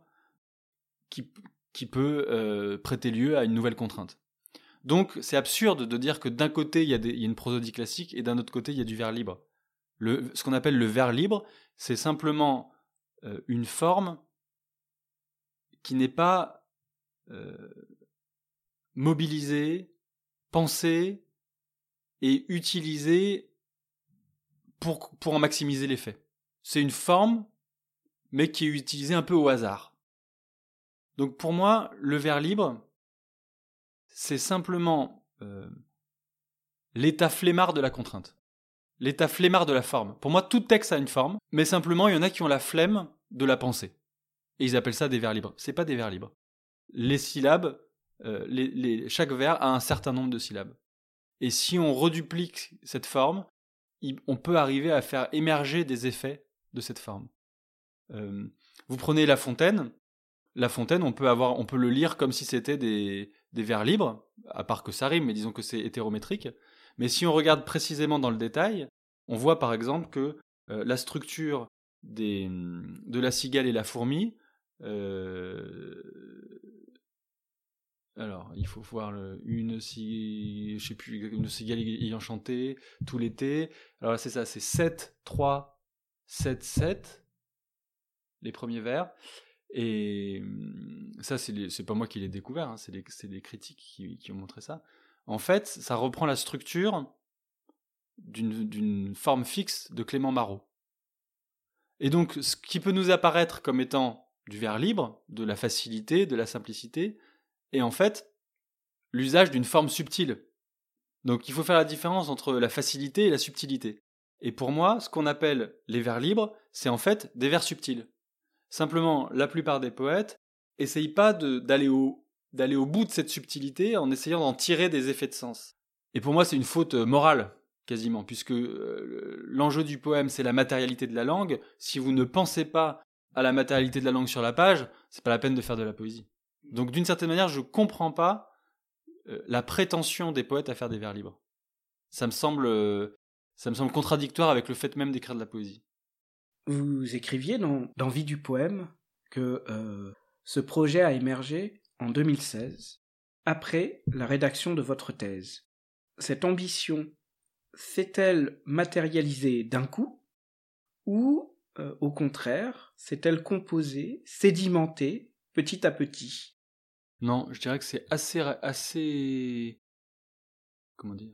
qui, qui peut euh, prêter lieu à une nouvelle contrainte. Donc c'est absurde de dire que d'un côté il y, a une prosodie classique et d'un autre côté il y a du vers libre. Le, ce qu'on appelle le vers libre, c'est simplement euh, une forme qui n'est pas euh, mobilisée, pensée et utilisée pour, pour en maximiser l'effet. C'est une forme, mais qui est utilisée un peu au hasard. Donc pour moi, le vers libre, c'est simplement euh, l'état flemmard de la contrainte. L'état flemmard de la forme. Pour moi, tout texte a une forme, mais simplement, il y en a qui ont la flemme de la pensée. Et ils appellent ça des vers libres. C'est pas des vers libres. Les syllabes, euh, chaque vers a un certain nombre de syllabes. Et si on reduplique cette forme, on peut arriver à faire émerger des effets de cette forme. Euh, vous prenez La Fontaine, la Fontaine, on peut avoir, on peut le lire comme si c'était des, vers libres, à part que ça rime, mais disons que c'est hétérométrique. Mais si on regarde précisément dans le détail, on voit par exemple que euh, la structure de la cigale et la fourmi, alors il faut voir une, je sais plus, une cigale ayant chanté tout l'été. Alors c'est ça, c'est 7, 3, 7, 7, les premiers vers. Et mmh, ça, c'est pas moi qui l'ai découvert, hein, c'est les, critiques qui, ont montré ça. En fait, ça reprend la structure d'une forme fixe de Clément Marot. Et donc, ce qui peut nous apparaître comme étant du vers libre, de la facilité, de la simplicité, est en fait l'usage d'une forme subtile. Donc, il faut faire la différence entre la facilité et la subtilité. Et pour moi, ce qu'on appelle les vers libres, c'est en fait des vers subtils. Simplement, la plupart des poètes essayent pas d'aller au, d'aller au bout de cette subtilité en essayant d'en tirer des effets de sens. Et pour moi, c'est une faute euh, morale, quasiment, puisque euh, l'enjeu du poème, c'est la matérialité de la langue. Si vous ne pensez pas à la matérialité de la langue sur la page, c'est pas la peine de faire de la poésie. Donc, d'une certaine manière, je comprends pas euh, la prétention des poètes à faire des vers libres. Ça me semble, ça me semble contradictoire avec le fait même d'écrire de la poésie. Vous écriviez dans, dans Vie du poème que euh, ce projet a émergé en 2016, après la rédaction de votre thèse. Cette ambition s'est-elle matérialisée d'un coup ou, euh, au contraire, s'est-elle composée, sédimentée petit à petit? Non, je dirais que c'est assez, assez, comment dire?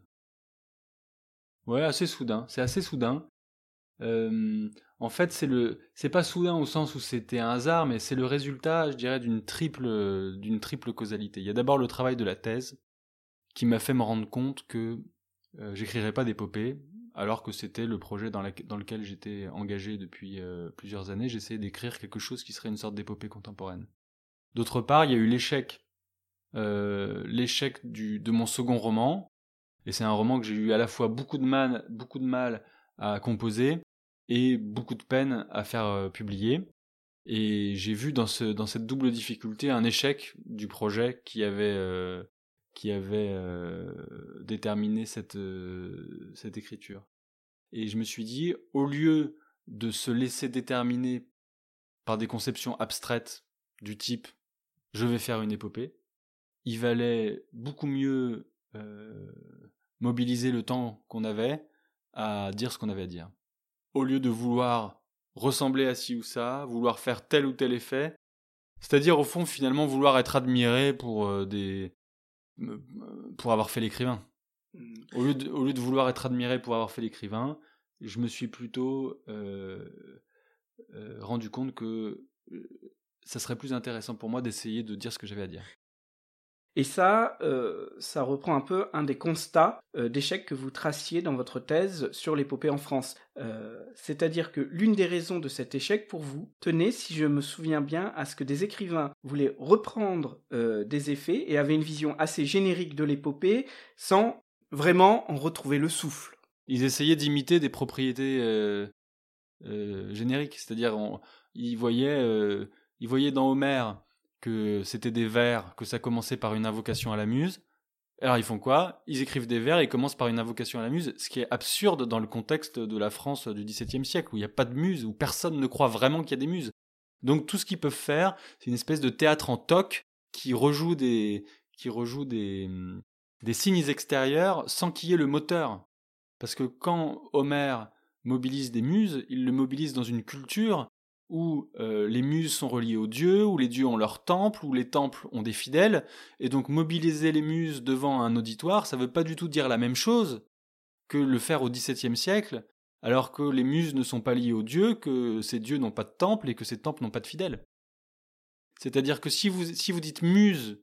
Ouais, assez soudain. C'est assez soudain. En fait, c'est le, c'est pas soudain au sens où c'était un hasard, mais c'est le résultat, je dirais, d'une triple, d'une triple causalité. Il y a d'abord le travail de la thèse, qui m'a fait me rendre compte que euh, j'écrirais pas d'épopée, alors que c'était le projet dans, lequel j'étais engagé depuis euh, plusieurs années. J'essayais d'écrire quelque chose qui serait une sorte d'épopée contemporaine. D'autre part, il y a eu l'échec, euh, l'échec de mon second roman, et c'est un roman que j'ai eu à la fois beaucoup de mal, beaucoup de mal à composer, et beaucoup de peine à faire euh, publier. Et j'ai vu dans, ce, dans cette double difficulté un échec du projet qui avait, euh, qui avait déterminé cette écriture. Et je me suis dit, au lieu de se laisser déterminer par des conceptions abstraites du type je vais faire une épopée. Il valait beaucoup mieux mobiliser le temps qu'on avait à dire ce qu'on avait à dire. Au lieu de vouloir ressembler à ci ou ça, vouloir faire tel ou tel effet, c'est-à-dire au fond finalement vouloir être admiré pour des pour avoir fait l'écrivain. Au lieu, de, vouloir être admiré pour avoir fait l'écrivain, je me suis plutôt euh, euh, rendu compte que euh, ça serait plus intéressant pour moi d'essayer de dire ce que j'avais à dire. Et ça, ça reprend un peu un des constats d'échec que vous traciez dans votre thèse sur l'épopée en France. C'est-à-dire que l'une des raisons de cet échec pour vous tenait, si je me souviens bien, à ce que des écrivains voulaient reprendre des effets et avaient une vision assez générique de l'épopée sans vraiment en retrouver le souffle. Ils essayaient d'imiter des propriétés euh, euh, génériques, c'est-à-dire ils voyaient, ils voyaient dans Homère que c'était des vers, que ça commençait par une invocation à la muse. Alors ils font quoi? Ils écrivent des vers et commencent par une invocation à la muse, ce qui est absurde dans le contexte de la France du XVIIe siècle, où il n'y a pas de muse, où personne ne croit vraiment qu'il y a des muses. Donc tout ce qu'ils peuvent faire, c'est une espèce de théâtre en toc qui rejoue des, qui rejoue des, des signes extérieurs sans qu'il y ait le moteur. Parce que quand Homère mobilise des muses, il le mobilise dans une culture où euh, les muses sont reliées aux dieux, où les dieux ont leur temple, où les temples ont des fidèles, et donc mobiliser les muses devant un auditoire, ça ne veut pas du tout dire la même chose que le faire au XVIIe siècle, alors que les muses ne sont pas liées aux dieux, que ces dieux n'ont pas de temple et que ces temples n'ont pas de fidèles. C'est-à-dire que si vous, si vous dites muse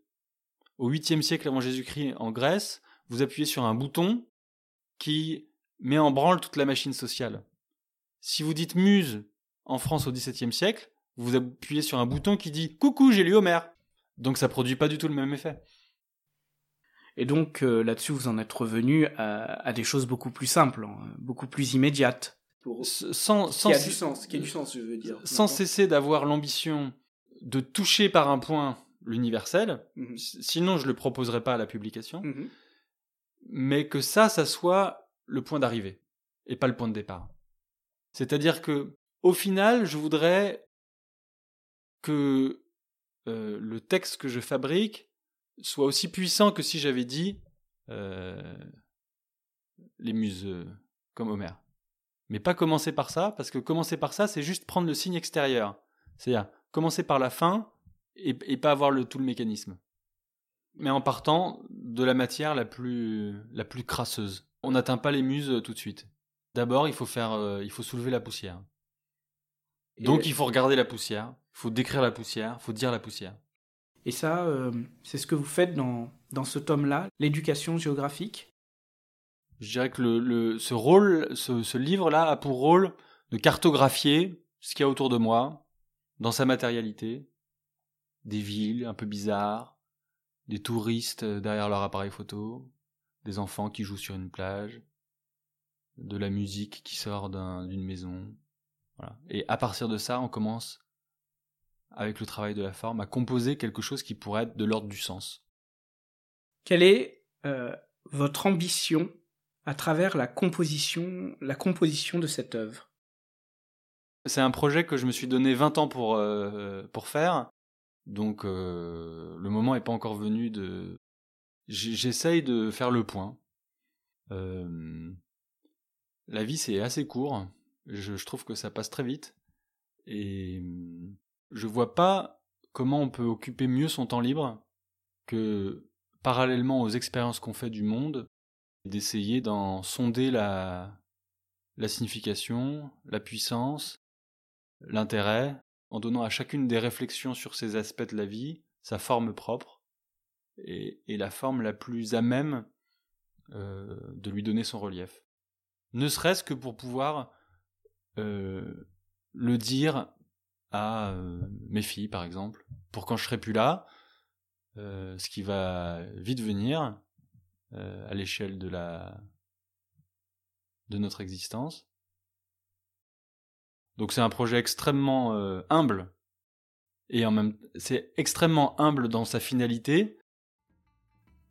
au 8e siècle avant Jésus-Christ en Grèce, vous appuyez sur un bouton qui met en branle toute la machine sociale. Si vous dites muse en France au XVIIe siècle, vous appuyez sur un bouton qui dit Coucou, j'ai lu Homère. Donc ça produit pas du tout le même effet. Et donc euh, là-dessus, vous en êtes revenu à, des choses beaucoup plus simples, hein, beaucoup plus immédiates. sans, qui a du sens, qui a du sens, je veux dire. Sans cesser d'avoir l'ambition de toucher par un point l'universel, mhm. sinon je le proposerai pas à la publication, mhm. mais que ça, ça soit le point d'arrivée et pas le point de départ. C'est-à-dire que, au final, je voudrais que euh, le texte que je fabrique soit aussi puissant que si j'avais dit euh, les muses euh, comme Homère. Mais pas commencer par ça, parce que commencer par ça, c'est juste prendre le signe extérieur. C'est-à-dire commencer par la fin et, pas avoir tout le mécanisme. Mais en partant de la matière la plus, la crasseuse. On n'atteint pas les muses tout de suite. D'abord, il faut faire, il faut soulever la poussière. Donc, il faut regarder la poussière, il faut décrire la poussière, il faut dire la poussière. Et ça, euh, c'est ce que vous faites dans, dans ce tome-là, l'éducation géographique? Je dirais que le, le ce rôle, ce, ce livre-là a pour rôle de cartographier ce qu'il y a autour de moi, dans sa matérialité, des villes un peu bizarres, des touristes euh, derrière leur appareil photo, des enfants qui jouent sur une plage, de la musique qui sort d'une maison. Voilà. Et à partir de ça, on commence, avec le travail de la forme, à composer quelque chose qui pourrait être de l'ordre du sens. Quelle est euh, votre ambition à travers la composition, la composition de cette œuvre? C'est un projet que je me suis donné 20 ans pour, euh, pour faire, donc euh, le moment n'est pas encore venu de. J'essaye de faire le point. La vie c'est assez court. Je, trouve que ça passe très vite et je vois pas comment on peut occuper mieux son temps libre que parallèlement aux expériences qu'on fait du monde, d'essayer d'en sonder la, la signification, la puissance, l'intérêt, en donnant à chacune des réflexions sur ces aspects de la vie sa forme propre et, la forme la plus à même euh, de lui donner son relief. Ne serait-ce que pour pouvoir euh, le dire à euh, mes filles, par exemple, pour quand je serai plus là, ce qui va vite venir à l'échelle de la de notre existence, donc c'est un projet extrêmement euh, humble et en même c'est extrêmement humble dans sa finalité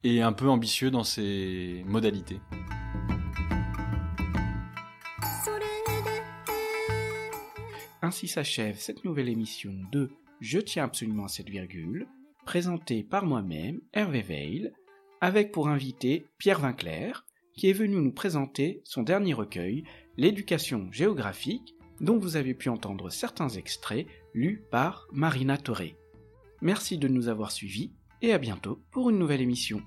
et un peu ambitieux dans ses modalités. Ainsi s'achève cette nouvelle émission de Je tiens absolument à cette virgule. présenté par moi-même, Hervé Veil, avec pour invité Pierre Vinclair, qui est venu nous présenter son dernier recueil, L'éducation géographique, dont vous avez pu entendre certains extraits lus par Marina Toré. Merci de nous avoir suivis et à bientôt pour une nouvelle émission.